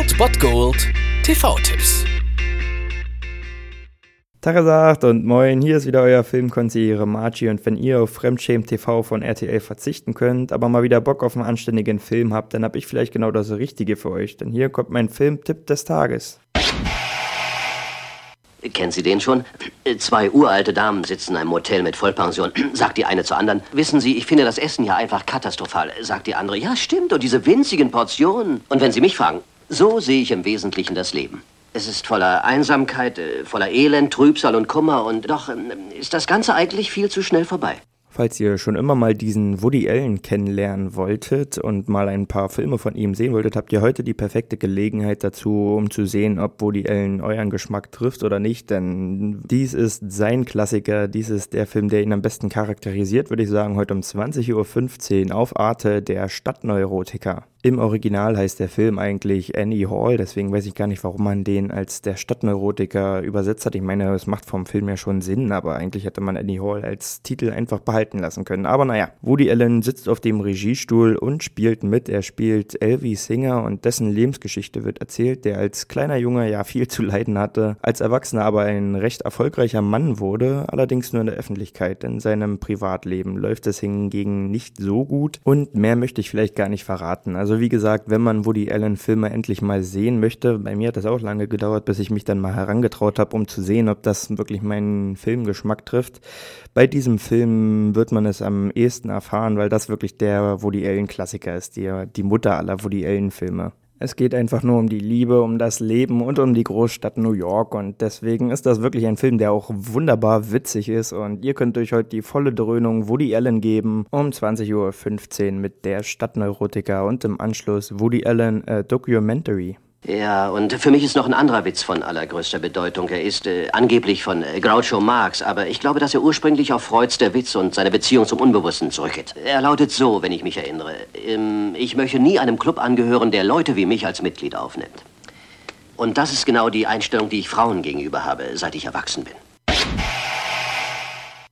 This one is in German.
Old Gold TV-Tipps. Tagesagt und moin, hier ist wieder euer Filmkonsigliere Margie und wenn ihr auf Fremdschämen TV von RTL verzichten könnt, aber mal wieder Bock auf einen anständigen Film habt, dann hab ich vielleicht genau das Richtige für euch, denn hier kommt mein Filmtipp des Tages. Kennen Sie den schon? Zwei uralte Damen sitzen in einem Motel mit Vollpension. Sagt die eine zur anderen, wissen Sie, ich finde das Essen ja einfach katastrophal. Sagt die andere, ja stimmt, und diese winzigen Portionen. Und wenn Sie mich fragen, so sehe ich im Wesentlichen das Leben. Es ist voller Einsamkeit, äh, voller Elend, Trübsal und Kummer und doch ähm, ist das Ganze eigentlich viel zu schnell vorbei. Falls ihr schon immer mal diesen Woody Allen kennenlernen wolltet und mal ein paar Filme von ihm sehen wolltet, habt ihr heute die perfekte Gelegenheit dazu, um zu sehen, ob Woody Allen euren Geschmack trifft oder nicht. Denn dies ist sein Klassiker, dies ist der Film, der ihn am besten charakterisiert, würde ich sagen, heute um 20.15 Uhr auf Arte, der Stadtneurotiker. Im Original heißt der Film eigentlich Annie Hall, deswegen weiß ich gar nicht, warum man den als der Stadtneurotiker übersetzt hat. Ich meine, es macht vom Film ja schon Sinn, aber eigentlich hätte man Annie Hall als Titel einfach behalten lassen können. Aber naja, Woody Allen sitzt auf dem Regiestuhl und spielt mit. Er spielt Elvie Singer und dessen Lebensgeschichte wird erzählt, der als kleiner Junge ja viel zu leiden hatte, als Erwachsener aber ein recht erfolgreicher Mann wurde, allerdings nur in der Öffentlichkeit. In seinem Privatleben läuft es hingegen nicht so gut und mehr möchte ich vielleicht gar nicht verraten. Also also wie gesagt, wenn man Woody Allen Filme endlich mal sehen möchte, bei mir hat das auch lange gedauert, bis ich mich dann mal herangetraut habe, um zu sehen, ob das wirklich meinen Filmgeschmack trifft. Bei diesem Film wird man es am ehesten erfahren, weil das wirklich der Woody Allen Klassiker ist, die, die Mutter aller Woody Allen Filme. Es geht einfach nur um die Liebe, um das Leben und um die Großstadt New York. Und deswegen ist das wirklich ein Film, der auch wunderbar witzig ist. Und ihr könnt euch heute die volle Dröhnung Woody Allen geben. Um 20.15 Uhr mit der Stadtneurotiker und im Anschluss Woody Allen äh, Documentary. Ja, und für mich ist noch ein anderer Witz von allergrößter Bedeutung. Er ist äh, angeblich von äh, Groucho Marx, aber ich glaube, dass er ursprünglich auf Freuds Der Witz und seine Beziehung zum Unbewussten zurückgeht. Er lautet so, wenn ich mich erinnere. Ähm, ich möchte nie einem Club angehören, der Leute wie mich als Mitglied aufnimmt. Und das ist genau die Einstellung, die ich Frauen gegenüber habe, seit ich erwachsen bin.